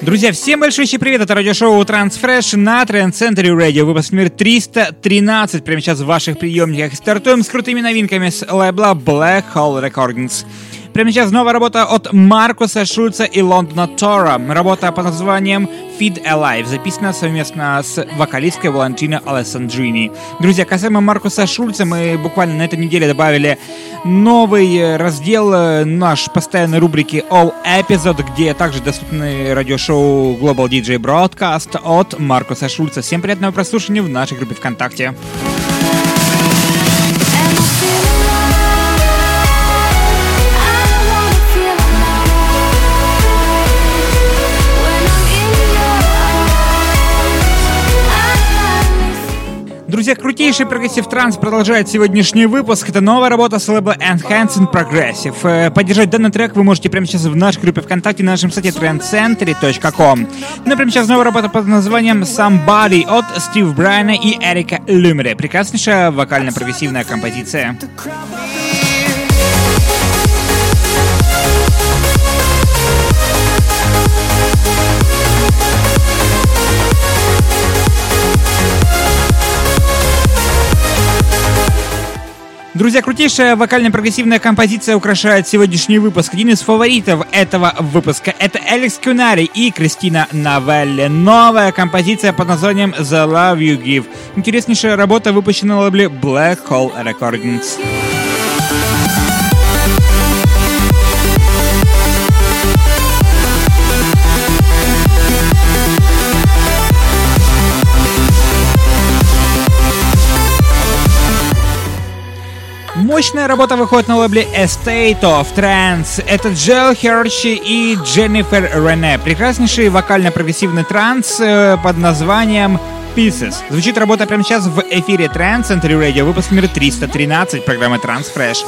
Друзья, всем большой привет! Это радиошоу Transfresh на Center Radio. Выпуск номер 313. Прямо сейчас в ваших приемниках. Стартуем с крутыми новинками с лейбла Black Hole Recordings. Прямо сейчас новая работа от Маркуса Шульца и Лондона Тора. Работа под названием Feed Alive, записана совместно с вокалисткой Валентино Алессандрини. Друзья, касаемо Маркуса Шульца, мы буквально на этой неделе добавили новый раздел наш постоянной рубрики All Episode, где также доступны радиошоу Global DJ Broadcast от Маркуса Шульца. Всем приятного прослушивания в нашей группе ВКонтакте. Друзья, крутейший progressive trance продолжает сегодняшний выпуск. Это новая работа с лейбла Enhanced Progressive. Э, поддержать данный трек вы можете прямо сейчас в нашей группе ВКонтакте на нашем сайте trancecentury.com. Ну, прямо сейчас новая работа под названием Somebody от Стив Брайана и Эрика Люмере. Прекраснейшая вокально-прогрессивная композиция. Друзья, крутейшая вокально-прогрессивная композиция украшает сегодняшний выпуск. Один из фаворитов этого выпуска — это Алекс Кюнари и Кристина Новелли. Новая композиция под названием «The Love You Give». Интереснейшая работа выпущена на лейбле Black Hole Recordings. Мощная работа выходит на лейбле Estate of Trance. Это Джел Херчи и Дженнифер Рене. Прекраснейший вокально-прогрессивный транс э, под названием Pieces. Звучит работа прямо сейчас в эфире Trance Center Radio, выпуск номер 313 программы Transfresh.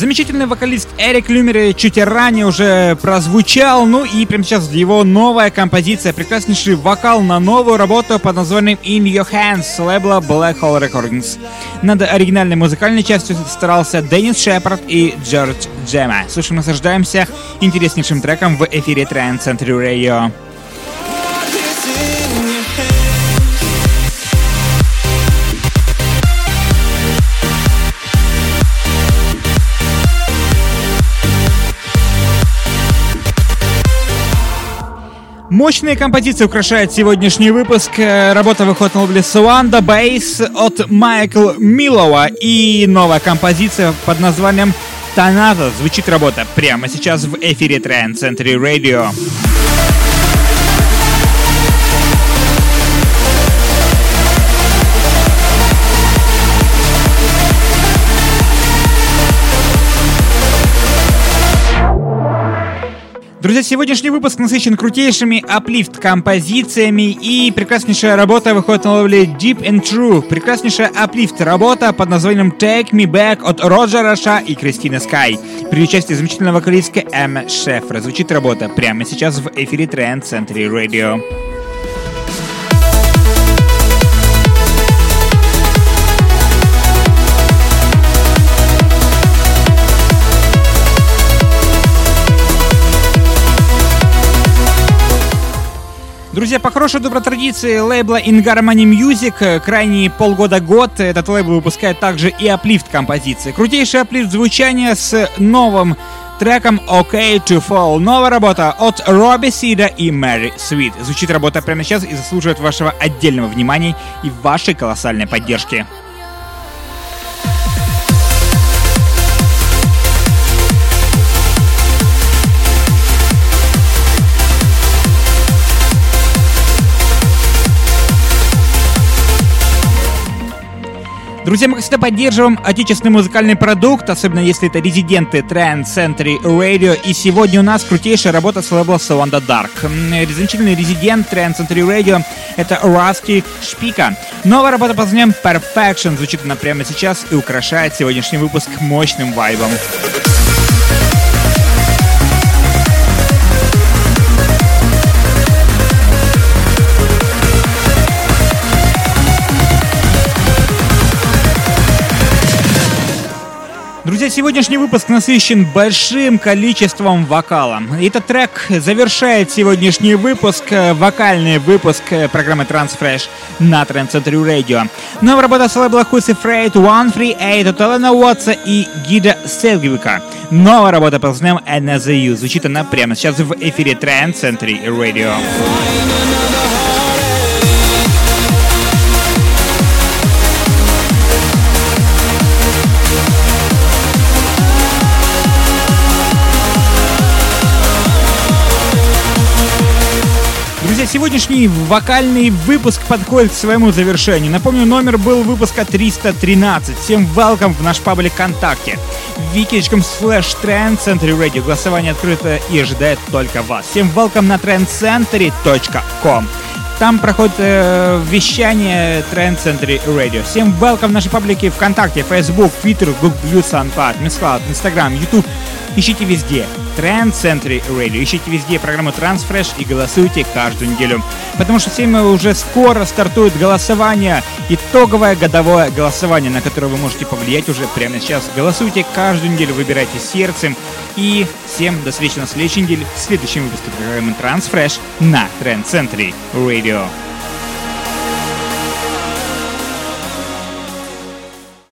Замечательный вокалист Эрик Люмер чуть ранее уже прозвучал, ну и прямо сейчас его новая композиция, прекраснейший вокал на новую работу под названием In Your Hands с лейбла Black Hole Recordings. Над оригинальной музыкальной частью старался Деннис Шепард и Джордж Джема. Слушаем, наслаждаемся интереснейшим треком в эфире Trend Century Radio. Мощные композиции украшают сегодняшний выпуск. Э, работа выходит на лейбле Суанда Бейс от Майкла Милова. И новая композиция под названием Танато. Звучит работа прямо сейчас в эфире Trend Century Radio. Друзья, сегодняшний выпуск насыщен крутейшими аплифт-композициями и прекраснейшая работа выходит на ловле Deep and True. Прекраснейшая аплифт-работа под названием Take Me Back от Роджера Ша и Кристины Скай. При участии замечательного вокалистка Эмма Шефра. Звучит работа прямо сейчас в эфире Trend Century Radio. Друзья, по хорошей доброй традиции лейбла In Harmony Music э, крайние полгода-год этот лейбл выпускает также и аплифт композиции. Крутейший аплифт звучания с новым треком OK to Fall. Новая работа от Робби Сида и Мэри Свит. Звучит работа прямо сейчас и заслуживает вашего отдельного внимания и вашей колоссальной поддержки. Друзья, мы всегда поддерживаем отечественный музыкальный продукт, особенно если это резиденты Trend Century Radio. И сегодня у нас крутейшая работа с лейбла Wanda Dark. Замечательный резидент Trend Century Radio — это Rusty Шпика. Новая работа под названием Perfection звучит она прямо сейчас и украшает сегодняшний выпуск мощным вайбом. Друзья, сегодняшний выпуск насыщен большим количеством вокала. Этот трек завершает сегодняшний выпуск, э, вокальный выпуск э, программы Transfresh на Trend Century Radio. Новая работа с лейбла Хуси Фрейд, One Free Eight от Элена Уотса и Гида Селгвика. Новая работа под названием Another You. Звучит она прямо сейчас в эфире Trend Century Radio. Сегодняшний вокальный выпуск подходит к своему завершению. Напомню, номер был выпуска 313. Всем welcome в наш паблик ВКонтакте. Викичком слэш Trend Century Radio. Голосование открыто и ожидает только вас. Всем welcome на trendcentury.com. Там проходит э, вещание Trend Century Radio. Всем welcome в нашей паблике ВКонтакте, Facebook, Twitter, Google+, SoundCloud, MissCloud, Instagram, YouTube. Ищите везде. Trend Century Radio. Ищите везде программу Transfresh и голосуйте каждую неделю. Потому что всем уже скоро стартует голосование, итоговое годовое голосование, на которое вы можете повлиять уже прямо сейчас. Голосуйте каждую неделю, выбирайте сердцем. И всем до встречи на следующей неделе в следующем выпуске программы Transfresh на Trend Century Radio.